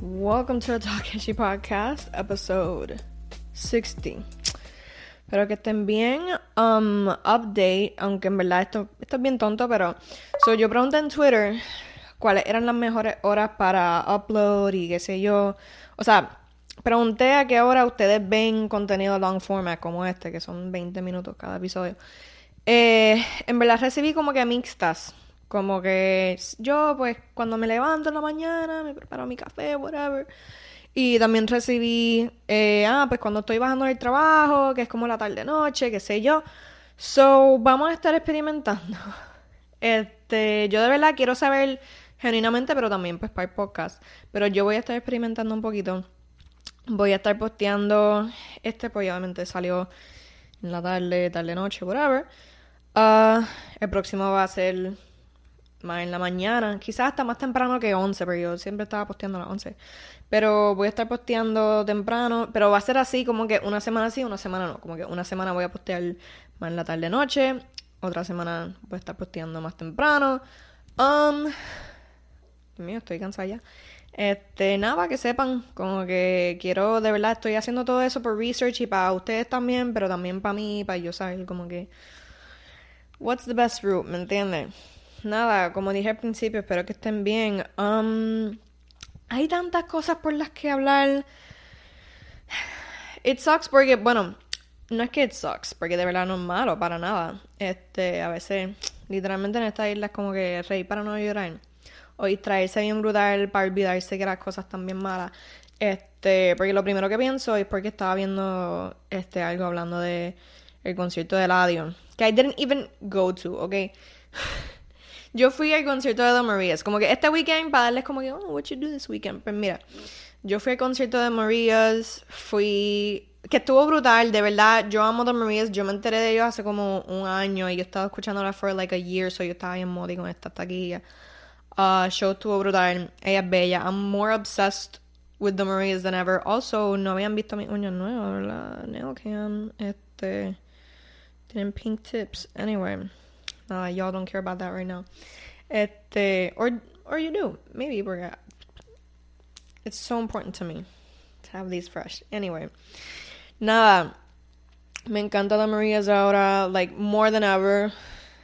Welcome to the Takeshi Podcast, episode 60. Espero que estén bien. Um, update, aunque en verdad esto, esto es bien tonto, pero... So, yo pregunté en Twitter cuáles eran las mejores horas para upload y qué sé yo. O sea, pregunté a qué hora ustedes ven contenido long format como este, que son 20 minutos cada episodio. Eh, en verdad recibí como que mixtas. Como que yo, pues, cuando me levanto en la mañana, me preparo mi café, whatever. Y también recibí, eh, ah, pues cuando estoy bajando del trabajo, que es como la tarde-noche, qué sé yo. So, vamos a estar experimentando. Este, yo de verdad quiero saber genuinamente, pero también pues para el podcast. Pero yo voy a estar experimentando un poquito. Voy a estar posteando este, pues obviamente salió en la tarde, tarde-noche, whatever. Ah, el próximo va a ser más en la mañana, quizás hasta más temprano que 11, pero yo siempre estaba posteando a las 11. Pero voy a estar posteando temprano, pero va a ser así como que una semana sí, una semana no, como que una semana voy a postear más en la tarde noche, otra semana voy a estar posteando más temprano. Um, mío, estoy cansada ya. Este, nada, que sepan, como que quiero, de verdad, estoy haciendo todo eso por research y para ustedes también, pero también para mí, para yo saber como que, what's the best route, ¿me entienden? Nada, como dije al principio, espero que estén bien. Um, hay tantas cosas por las que hablar. It sucks porque, bueno, no es que it sucks, porque de verdad no es malo para nada. Este, a veces, literalmente en esta isla es como que reír para no llorar. O distraerse bien brutal para olvidarse que las cosas están bien malas. Este, porque lo primero que pienso es porque estaba viendo este algo hablando de el concierto de Eladio. Que I didn't even go to, ¿ok? Yo fui al concierto de The Marias. Como que este weekend, para darles como que, oh, what you do this weekend? Pues mira, yo fui al concierto de Marias, fui... Que estuvo brutal, de verdad, yo amo The Marias, yo me enteré de ellos hace como un año y yo estaba escuchándola for like a year, so yo estaba bien modi con esta taquilla. Uh, show estuvo brutal, ella es bella, I'm more obsessed with The Marias than ever. Also, no habían visto mis uñas nuevas, ¿verdad? Nail este... Tienen pink tips, anyway. Uh, y'all don't care about that right now. Este, or or you do, maybe we're. It's so important to me to have these fresh. Anyway, nada. Me encanta la Maria's ahora, like more than ever.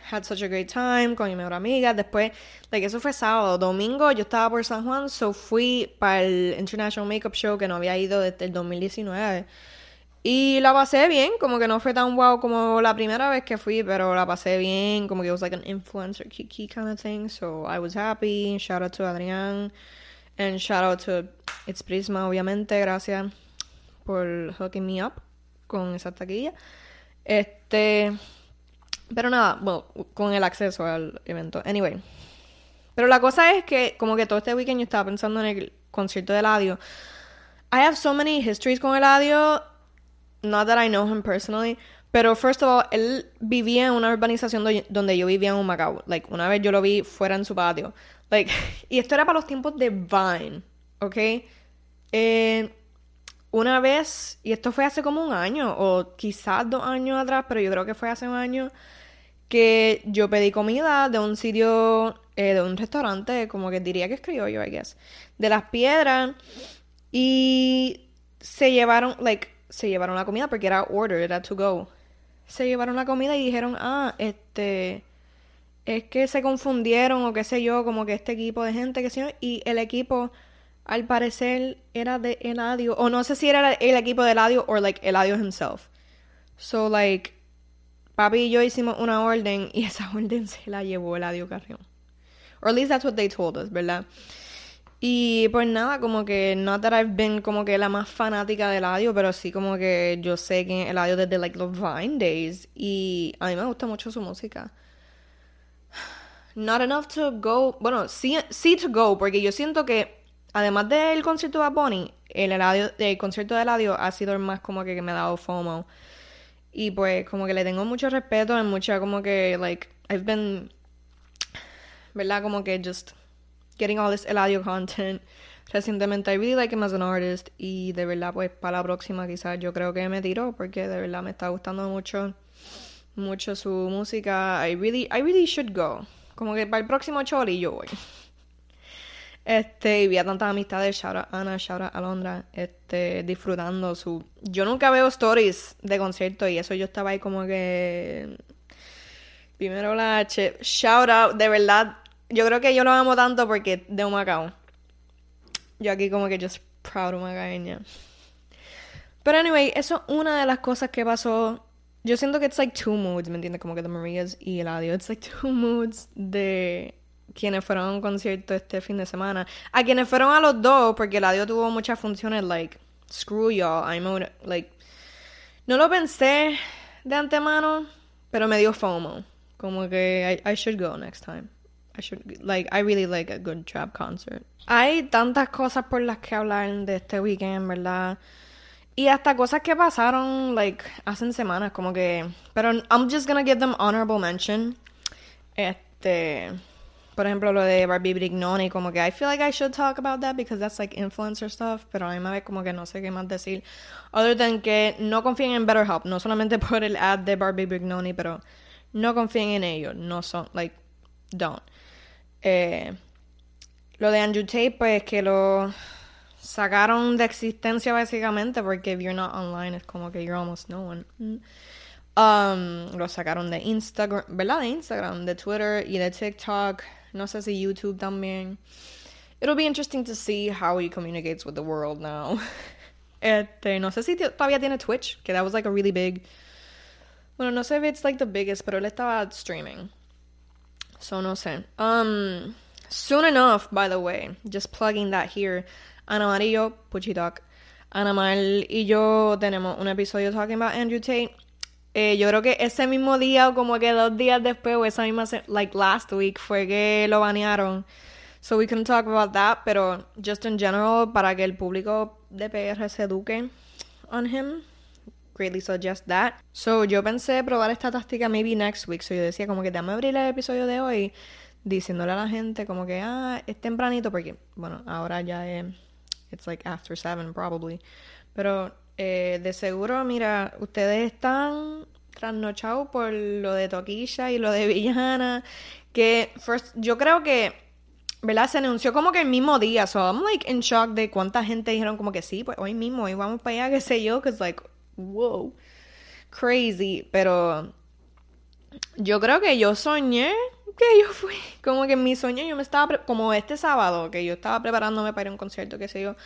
Had such a great time con mi mejor amiga. Después, like, eso fue sábado. Domingo yo estaba por San Juan, so fui para el International Makeup Show que no había ido desde el 2019. Y la pasé bien, como que no fue tan wow como la primera vez que fui, pero la pasé bien, como que it was like an influencer kiki kind of thing, so I was happy. Shout out to Adrián, and shout out to It's Prisma, obviamente, gracias por hooking me up con esa taquilla. Este, pero nada, bueno, con el acceso al evento. Anyway, pero la cosa es que, como que todo este weekend yo estaba pensando en el concierto de Eladio. I have so many histories con Eladio not that I know him personally, pero first of all, él vivía en una urbanización donde yo vivía en un Macao. Like, una vez yo lo vi fuera en su patio. Like, y esto era para los tiempos de Vine, ¿ok? Eh, una vez, y esto fue hace como un año, o quizás dos años atrás, pero yo creo que fue hace un año, que yo pedí comida de un sitio, eh, de un restaurante, como que diría que escribió yo, I guess, de las piedras, y se llevaron, like, se llevaron la comida porque era order, era to go. Se llevaron la comida y dijeron, ah, este, es que se confundieron o qué sé yo, como que este equipo de gente, que sé y el equipo, al parecer, era de Eladio, o no sé si era el equipo de Eladio o like Eladio himself. So, like, papi y yo hicimos una orden y esa orden se la llevó Eladio Carrión. Or at least that's what they told us, ¿verdad? Y pues nada, como que that I've been como que la más fanática del audio, pero sí como que yo sé que el audio desde like los Vine Days y a mí me gusta mucho su música. Not enough to go, bueno, sí, sí to go, porque yo siento que además del concierto de Bonnie, el, el concierto de audio ha sido el más como que, me ha dado FOMO. Y pues como que le tengo mucho respeto en mucha como que like I've been ¿verdad? Como que just getting all this Eladio content recientemente. I really like him as an artist. Y de verdad, pues para la próxima quizás yo creo que me tiró porque de verdad me está gustando mucho, mucho su música. I really, I really should go. Como que para el próximo Choli yo voy. Este, y vi a tantas amistades, shout out Ana, shout out Alondra, este, disfrutando su... Yo nunca veo stories de concierto y eso yo estaba ahí como que... Primero la H, shout out, de verdad, yo creo que yo lo amo tanto porque de un Macao. Yo aquí como que just proud of Macaeña. Pero anyway, eso es una de las cosas que pasó. Yo siento que it's like two moods, ¿me entiendes? Como que de Marias y el audio. It's like two moods de quienes fueron a un concierto este fin de semana. A quienes fueron a los dos, porque el audio tuvo muchas funciones, like, screw y'all, I'm out, like, no lo pensé de antemano, pero me dio FOMO. Como que I, I should go next time. I should, like, I really like a good trap concert. Hay tantas cosas por las que hablar de este weekend, ¿verdad? Y hasta cosas que pasaron, like, hace semanas, como que... Pero I'm just gonna give them honorable mention. Este... Por ejemplo, lo de Barbie Brignoni, como que I feel like I should talk about that because that's like influencer stuff, pero a mí me ve como que no sé qué más decir. Other than que no confíen en BetterHelp, no solamente por el ad de Barbie Brignoni, pero no confíen en ellos, no son, like, don't. Eh, lo de Andrew Tate, pues que lo sacaron de existencia básicamente porque if you're not online es como que you're almost no one. Um, lo sacaron de Instagram, ¿verdad? De Instagram, de Twitter y de TikTok. No sé si YouTube también. It'll be interesting to see how he communicates with the world now. Este, no sé si todavía tiene Twitch, que that was like a really big. Bueno, no sé if it's like the biggest, pero él estaba streaming. So no sé. Um, soon enough, by the way, just plugging that here. Ana yo, Puchi Talk. Ana Mar y yo tenemos un episodio talking about Andrew Tate. Eh, yo creo que ese mismo día o como que dos días después o esa misma, like last week, fue que lo banearon. So we can talk about that, pero just in general, para que el público de PR se eduque on him, greatly suggest that. So yo pensé probar esta táctica maybe next week. So yo decía como que déjame abrir el episodio de hoy diciéndole a la gente como que, ah, es tempranito porque, bueno, ahora ya es It's like after seven, probably. Pero eh, de seguro, mira, ustedes están trasnochados por lo de Toquilla y lo de Villana. Que first, yo creo que, ¿verdad? Se anunció como que el mismo día. So I'm like in shock de cuánta gente dijeron como que sí, pues hoy mismo, hoy vamos para allá, qué sé yo. Que like, wow, crazy. Pero yo creo que yo soñé que yo fui, como que en mi sueño yo me estaba, como este sábado, que yo estaba preparándome para ir a un concierto, qué sé yo,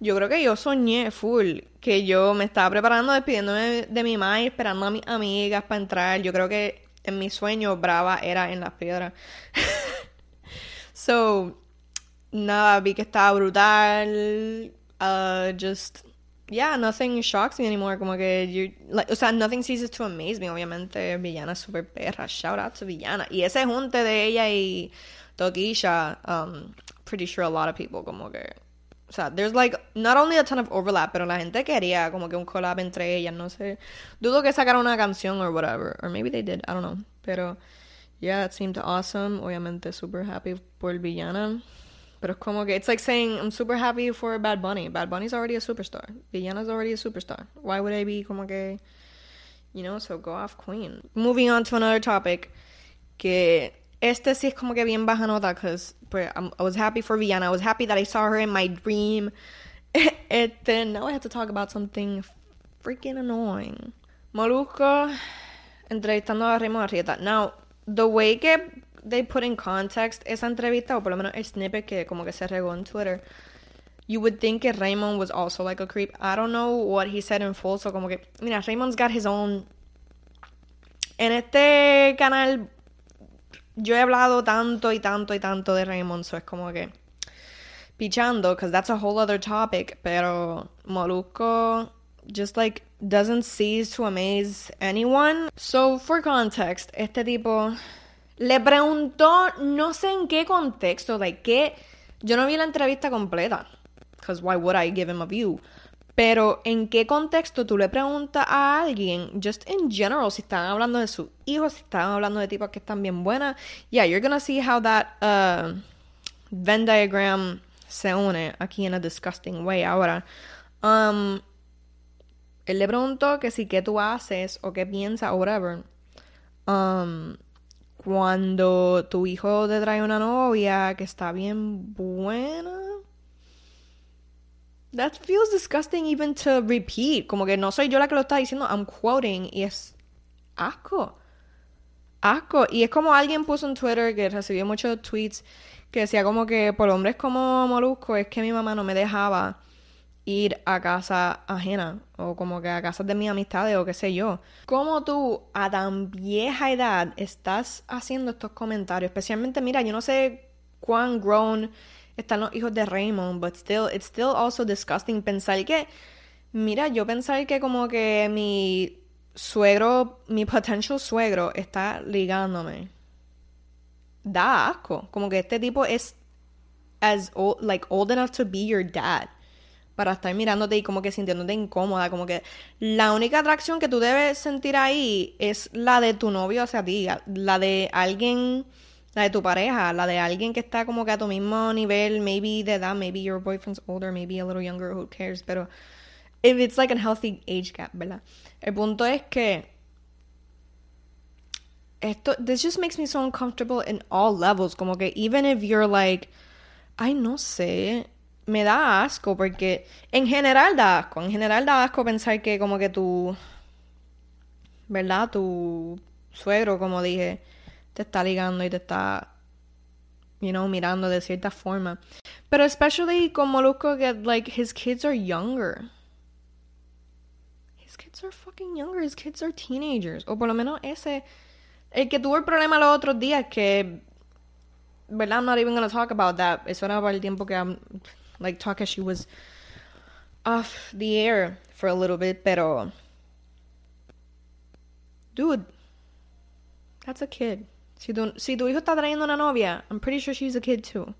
yo creo que yo soñé full, que yo me estaba preparando, despidiéndome de mi madre, esperando a mis amigas para entrar, yo creo que en mi sueño Brava era en las piedras. so, nada, vi que estaba brutal, uh, just yeah, nothing shocks me anymore. Como que, you, like, o sea, nothing ceases to amaze me. Obviamente, Villana es super perra. Shout out to Villana. Y ese junte de ella y Toquilla, um, pretty sure a lot of people, como que. O sea, there's like not only a ton of overlap, pero la gente quería como que un collab entre ellas, no sé. Dudo que sacaran una canción or whatever. Or maybe they did, I don't know. Pero, yeah, it seemed awesome. Obviamente, super happy por Villana. Pero como que, it's like saying, I'm super happy for Bad Bunny. Bad Bunny's already a superstar. Villana's already a superstar. Why would I be como que, you know, so go off Queen. Moving on to another topic, que este sí es como que bien baja nota, because I was happy for Villana. I was happy that I saw her in my dream. este, now I have to talk about something freaking annoying. Molusco entrevistando a Raymond Arrieta. Now, the way que they put in context esa entrevista, o por lo menos el snippet que como que se regó en Twitter, you would think que Raymond was also like a creep. I don't know what he said in full, so como que, mira, Raymond's got his own. En este canal, yo he hablado tanto y tanto y tanto de Raymond, so es como que pichando, because that's a whole other topic, pero Molusco just like doesn't cease to amaze anyone. So, for context, este tipo le preguntó, no sé en qué contexto, like, que yo no vi la entrevista completa, because why would I give him a view? Pero en qué contexto tú le preguntas a alguien, just in general, si están hablando de sus hijos, si están hablando de tipos que están bien buenas, yeah, you're gonna see how that uh, Venn diagram se une aquí en a disgusting way. Ahora, um, él le preguntó que si qué tú haces o qué piensas o whatever. Um, cuando tu hijo te trae una novia que está bien buena. That feels disgusting even to repeat. Como que no soy yo la que lo está diciendo, I'm quoting y es asco. Asco. Y es como alguien puso en Twitter que recibió muchos tweets que decía como que por hombres como Molusco es que mi mamá no me dejaba ir a casa ajena o como que a casas de mis amistades o qué sé yo. ¿Cómo tú a tan vieja edad estás haciendo estos comentarios? Especialmente, mira, yo no sé cuán grown están los hijos de Raymond, but still, it's still also disgusting pensar que, mira, yo pensar que como que mi suegro, mi potential suegro está ligándome. Da asco. Como que este tipo es as old, like old enough to be your dad para estar mirándote y como que sintiéndote incómoda, como que la única atracción que tú debes sentir ahí es la de tu novio hacia ti, la de alguien, la de tu pareja, la de alguien que está como que a tu mismo nivel, maybe de edad, maybe your boyfriend's older, maybe a little younger, who cares, pero if it's like a healthy age gap, ¿verdad? El punto es que esto, this just makes me so uncomfortable in all levels, como que even if you're like, ay, no sé, me da asco porque en general da asco, en general da asco pensar que como que tu, ¿verdad? Tu suegro, como dije, te está ligando y te está, you know, mirando de cierta forma. Pero especially con Molusco que, like, his kids are younger. His kids are fucking younger, his kids are teenagers. O por lo menos ese, el que tuvo el problema los otros días que, ¿verdad? I'm not even gonna talk about that. Eso era para el tiempo que... I'm, like Takashi was off the air for a little bit, pero dude, that's a kid. Si tu, si tu hijo está trayendo una novia, I'm pretty sure she's a kid too.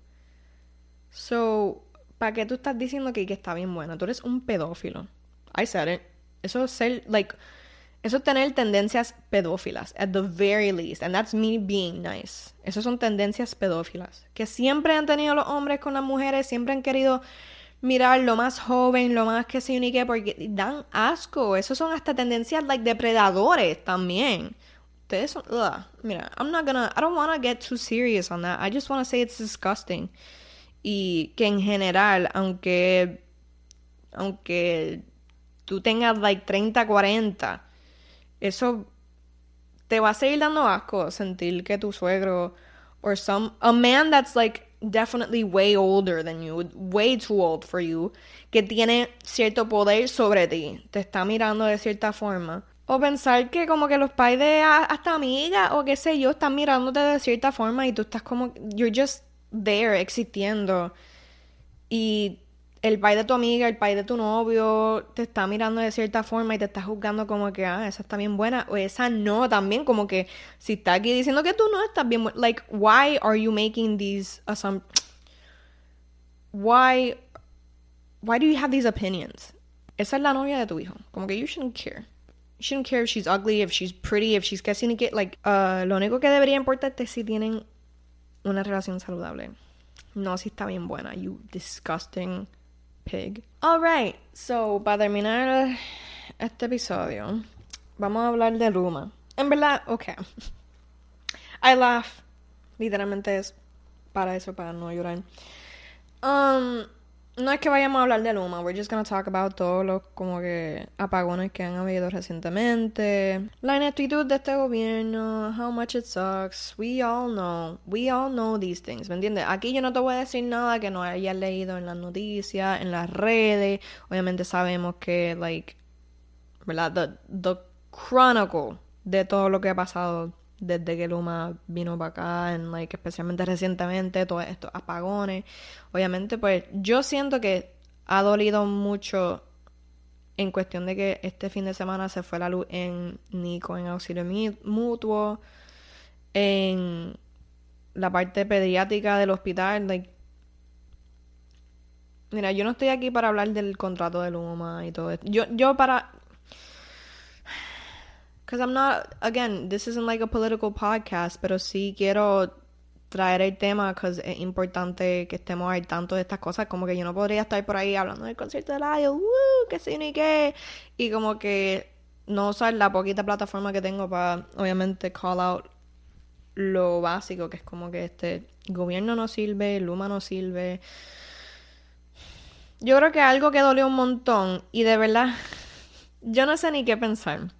So, ¿para qué tú estás diciendo que, que está bien buena? Tú eres un pedófilo. I said it. Eso es ser, like, eso es tener tendencias pedófilas, at the very least. And that's me being nice. Esas son tendencias pedófilas. Que siempre han tenido los hombres con las mujeres, siempre han querido mirar lo más joven, lo más que se unique, porque dan asco. Esas son hasta tendencias, like, depredadores también. Ustedes son, ugh. Mira, I'm not gonna, I don't wanna get too serious on that. I just wanna say it's disgusting. Y que en general, aunque, aunque tú tengas, like, 30, 40, eso te va a seguir dando asco sentir que tu suegro or some a man that's like definitely way older than you, way too old for you, que tiene cierto poder sobre ti, te está mirando de cierta forma. O pensar que como que los padres de hasta amiga o qué sé yo están mirándote de cierta forma y tú estás como, you're just there existiendo. Y el pai de tu amiga, el pai de tu novio te está mirando de cierta forma y te está juzgando como que, ah, esa está bien buena, o esa no, también como que si está aquí diciendo que tú no estás bien buena, like, why are you making these assumptions? Why, why do you have these opinions? Esa es la novia de tu hijo, como que you shouldn't care. You shouldn't care if she's ugly, if she's pretty, if she's que like, uh, lo único que debería importarte es si tienen una relación saludable. No si está bien buena, you disgusting pig. Alright, so para terminar este episodio, vamos a hablar de Luma. En verdad, ok. I laugh. Literalmente es para eso, para no llorar. Um, no es que vayamos a hablar de Luma, we're just gonna talk about todos los como que apagones que han habido recientemente, la ineptitud de este gobierno, how much it sucks, we all know, we all know these things, ¿me entiendes? Aquí yo no te voy a decir nada que no hayas leído en las noticias, en las redes, obviamente sabemos que, like. The, the chronicle de todo lo que ha pasado desde que Luma vino para acá, en, like, especialmente recientemente, todos estos apagones. Obviamente, pues yo siento que ha dolido mucho en cuestión de que este fin de semana se fue la luz en Nico, en auxilio mutuo, en la parte pediátrica del hospital. Like, mira, yo no estoy aquí para hablar del contrato de Luma y todo esto. Yo, yo para Because I'm not, again, this isn't like a political podcast, pero sí quiero traer el tema because es importante que estemos al tanto de estas cosas. Como que yo no podría estar por ahí hablando del concierto de Layo, uh, que sí ni qué. Y como que no usar la poquita plataforma que tengo para, obviamente, call out lo básico, que es como que este gobierno no sirve, Luma no sirve. Yo creo que algo que dolió un montón y de verdad yo no sé ni qué pensar.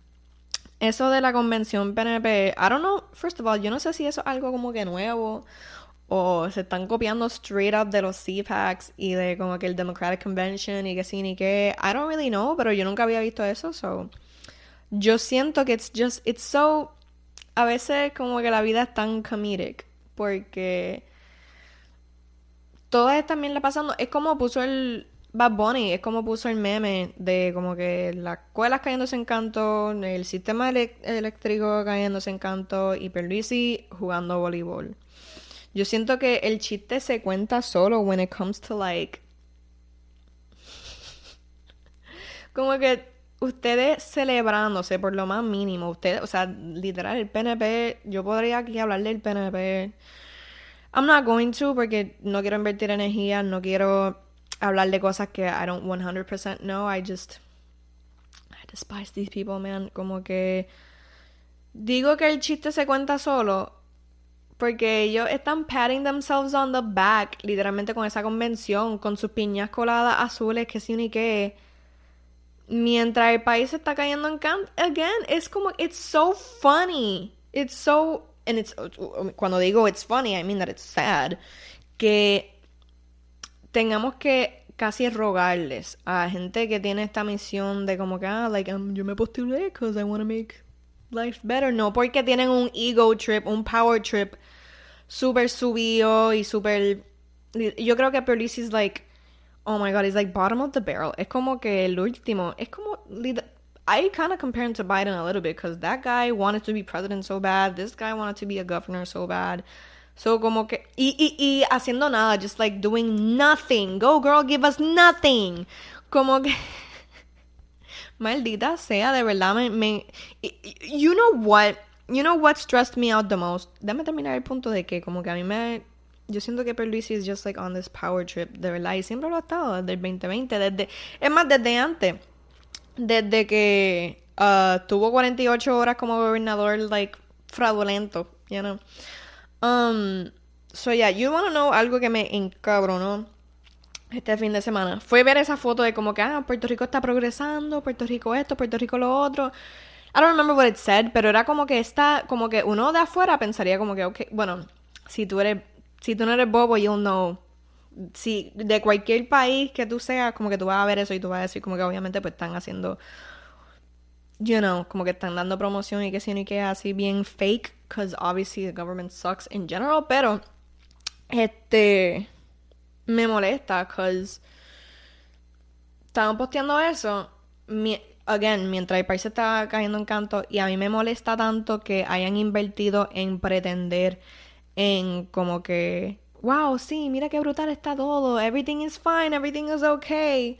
Eso de la convención PNP, I don't know, first of all, yo no sé si eso es algo como que nuevo o se están copiando straight up de los CPACs y de como que el Democratic Convention y que sí ni qué. I don't really know, pero yo nunca había visto eso, so yo siento que it's just it's so a veces como que la vida es tan comedic porque todo esto también le pasando, es como puso el Bad Bunny, es como puso el meme de como que las escuelas cayéndose en canto, el sistema eléctrico cayéndose en canto y Perluisi jugando voleibol. Yo siento que el chiste se cuenta solo when it comes to like como que ustedes celebrándose por lo más mínimo, ustedes, o sea, literal el PNP, yo podría aquí hablar del PNP. I'm not going to porque no quiero invertir energía, no quiero hablar de cosas que I don't 100% know. I just. I despise these people, man. Como que. Digo que el chiste se cuenta solo. Porque ellos están patting themselves on the back, literalmente con esa convención, con sus piñas coladas azules, que sí ni. Mientras el país está cayendo en can again, es como, it's so funny. It's so, and it's, cuando digo it's funny, I mean that it's sad. Que tengamos que casi rogarles a gente que tiene esta misión de como que, ah, like, um, yo me postulé because I want to make life better. No, porque tienen un ego trip, un power trip súper subido y súper... Yo creo que Perlis es like, oh my god, it's like bottom of the barrel. Es como que el último, es como... I kind of compare him to Biden a little bit because that guy wanted to be president so bad. This guy wanted to be a governor so bad. So, como que. Y, y, y haciendo nada, just like doing nothing. Go, girl, give us nothing. Como que. Maldita sea, de verdad me, me. You know what? You know what stressed me out the most? Déjame terminar el punto de que, como que a mí me. Yo siento que Perluisi is just like on this power trip, de verdad. Y siempre lo ha estado desde el 2020. Desde, es más, desde antes. Desde que uh, tuvo 48 horas como gobernador, like, fraudulento, you know. Um, so yeah, you wanna know algo que me encabronó este fin de semana. Fue ver esa foto de como que, ah, Puerto Rico está progresando, Puerto Rico esto, Puerto Rico lo otro. I don't remember what it said, pero era como que está, como que uno de afuera pensaría como que, ok, bueno, si tú eres, si tú no eres bobo, you'll know. Si de cualquier país que tú seas, como que tú vas a ver eso y tú vas a decir como que obviamente pues están haciendo you know, como que están dando promoción y que si ni que así bien fake, because obviously the government sucks in general, pero este me molesta, because estaban posteando eso, again, mientras el país está cayendo en canto, y a mí me molesta tanto que hayan invertido en pretender en como que, wow, sí, mira qué brutal está todo, everything is fine, everything is okay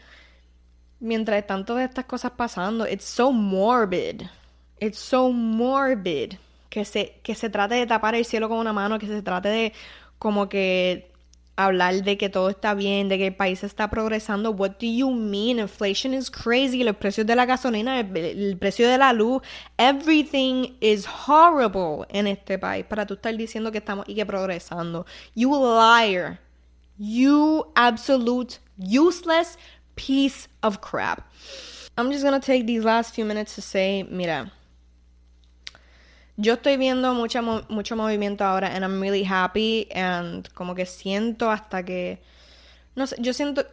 mientras están todas estas cosas pasando, it's so morbid. It's so morbid. Que se, que se trate de tapar el cielo con una mano, que se trate de como que hablar de que todo está bien, de que el país está progresando. What do you mean? Inflation is crazy. Los precios de la gasolina, el, precio de la luz, everything is horrible en este país para tú estar diciendo que estamos y que progresando. You liar. You absolute useless piece of crap. I'm just gonna take these last few minutes to say, mira, yo estoy viendo mucha, mucho movimiento ahora and I'm really happy and como que siento hasta que, no sé, yo siento,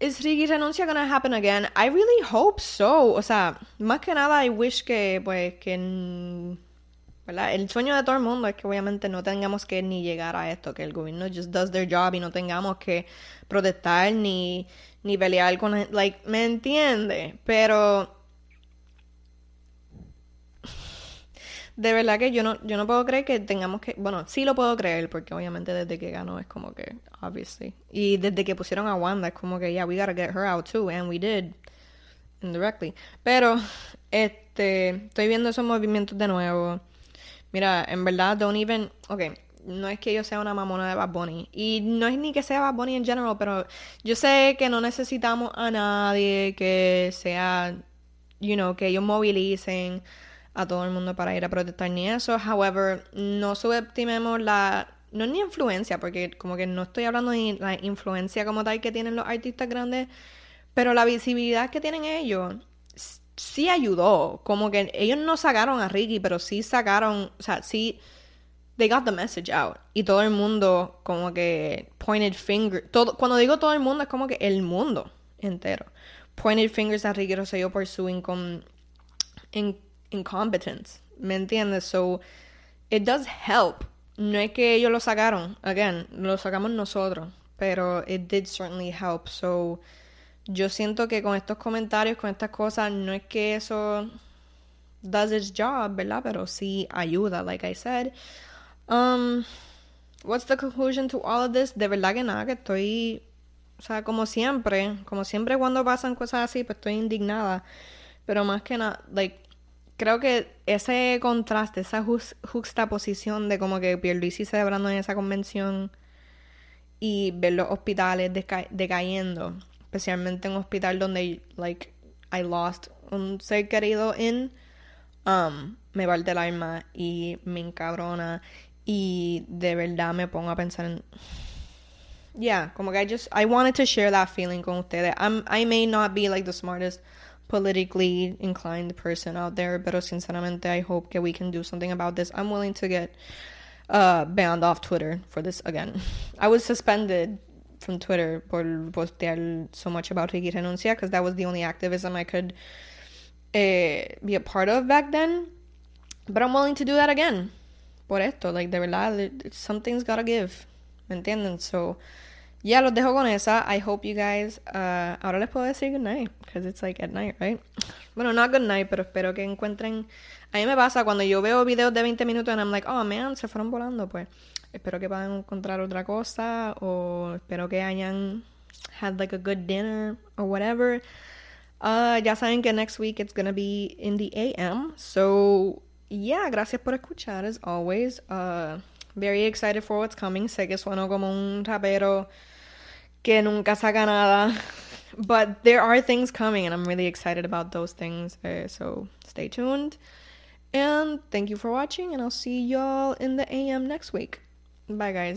¿es Ricky renuncia gonna happen again? I really hope so. O sea, más que nada I wish que, pues, que... ¿verdad? El sueño de todo el mundo es que obviamente no tengamos que ni llegar a esto, que el gobierno just does their job y no tengamos que protestar ni ni pelear con like me entiende pero de verdad que yo no yo no puedo creer que tengamos que bueno sí lo puedo creer porque obviamente desde que ganó es como que obviously y desde que pusieron a Wanda es como que yeah we gotta get her out too and we did indirectly pero este estoy viendo esos movimientos de nuevo mira en verdad don't even okay no es que yo sea una mamona de Bad Bunny. Y no es ni que sea Bad Bunny en general, pero yo sé que no necesitamos a nadie que sea, you know, que ellos movilicen a todo el mundo para ir a protestar ni eso. However, no subestimemos la no ni influencia, porque como que no estoy hablando de la influencia como tal que tienen los artistas grandes, pero la visibilidad que tienen ellos sí ayudó. Como que ellos no sacaron a Ricky, pero sí sacaron, o sea, sí, they got the message out. Y todo el mundo como que pointed finger, todo, cuando digo todo el mundo es como que el mundo entero. Pointed fingers a Ricky Rosselló por su incom in incompetence. ¿Me entiendes? So, it does help. No es que ellos lo sacaron, again, lo sacamos nosotros, pero it did certainly help. So, yo siento que con estos comentarios, con estas cosas, no es que eso does its job, ¿verdad? Pero sí ayuda, like I said. Um, what's the conclusion to all of this? De verdad que nada, que estoy, o sea, como siempre, como siempre cuando pasan cosas así, pues estoy indignada. Pero más que nada, like, creo que ese contraste, esa juxtaposición de como que Pierluisi celebrando en esa convención y ver los hospitales decayendo especialmente en un hospital donde like I lost un ser querido en um, me parte el alma y me encabrona y de verdad me pongo a pensar en yeah, como que I just I wanted to share that feeling con ustedes. I'm, I may not be like the smartest politically inclined person out there, pero sinceramente I hope that we can do something about this. I'm willing to get uh, banned off Twitter for this again. I was suspended from Twitter por postear so much about Ricky Renuncia because that was the only activism I could uh, be a part of back then. But I'm willing to do that again. Por esto, like, de verdad, something's gotta give. ¿Me entienden? So, yeah, los dejo con esa. I hope you guys. Uh, ahora les puedo decir good night, because it's like at night, right? Bueno, not good night, pero espero que encuentren. A mí me pasa cuando yo veo videos de 20 minutos and I'm like, oh man, se fueron volando, pues. Espero que puedan encontrar otra cosa o espero que hayan had like a good dinner or whatever. Uh, ya saben que next week it's gonna be in the AM. So, yeah, gracias por escuchar as always. Uh, very excited for what's coming. Sé que sueno como un rapero que nunca saca nada. But there are things coming and I'm really excited about those things. Uh, so stay tuned. And thank you for watching and I'll see y'all in the AM next week. Bye, guys.